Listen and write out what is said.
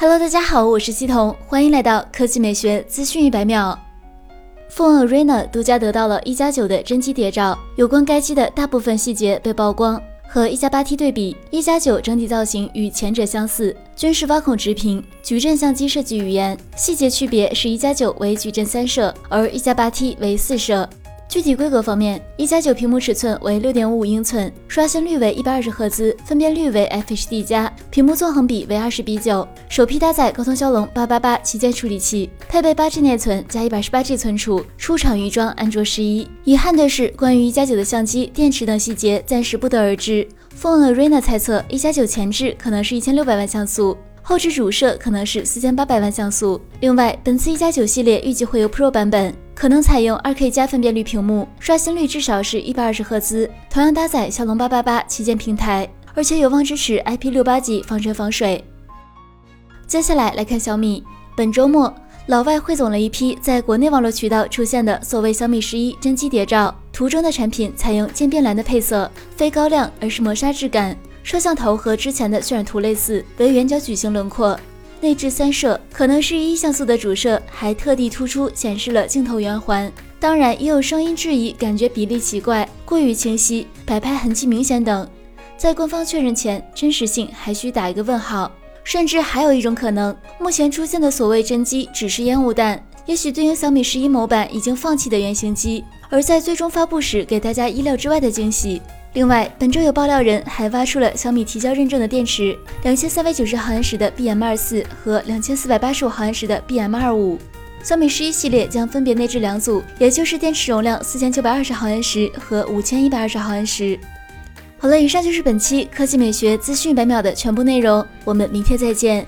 Hello，大家好，我是西彤，欢迎来到科技美学资讯一百秒。Phone Arena 独家得到了一加九的真机谍照，有关该机的大部分细节被曝光。和一加八 T 对比，一加九整体造型与前者相似，均是挖孔直屏，矩阵相机设计语言。细节区别是一加九为矩阵三摄，而一加八 T 为四摄。具体规格方面，一加九屏幕尺寸为六点五五英寸，刷新率为一百二十赫兹，分辨率为 FHD 加，屏幕纵横比为二十比九。首批搭载高通骁龙八八八旗舰处理器，配备八 G 内存加一百十八 G 存储，出厂预装安卓十一。遗憾的是，关于一加九的相机、电池等细节暂时不得而知。Phone Arena 猜测，一加九前置可能是一千六百万像素，后置主摄可能是四千八百万像素。另外，本次一加九系列预计会有 Pro 版本。可能采用 2K 加分辨率屏幕，刷新率至少是一百二十赫兹，同样搭载骁龙八八八旗舰平台，而且有望支持 IP 六八级防尘防水。接下来来看小米，本周末老外汇总了一批在国内网络渠道出现的所谓小米十一真机谍照，图中的产品采用渐变蓝的配色，非高亮而是磨砂质感，摄像头和之前的渲染图类似，为圆角矩形轮廓。内置三摄，可能是一像素的主摄，还特地突出显示了镜头圆环。当然，也有声音质疑，感觉比例奇怪，过于清晰，摆拍痕迹明显等。在官方确认前，真实性还需打一个问号。甚至还有一种可能，目前出现的所谓真机只是烟雾弹，也许对应小米十一某版已经放弃的原型机，而在最终发布时给大家意料之外的惊喜。另外，本周有爆料人还挖出了小米提交认证的电池，两千三百九十毫安时的 BM 二四和两千四百八十五毫安时的 BM 二五。小米十一系列将分别内置两组，也就是电池容量四千九百二十毫安时和五千一百二十毫安时。好了，以上就是本期科技美学资讯百秒的全部内容，我们明天再见。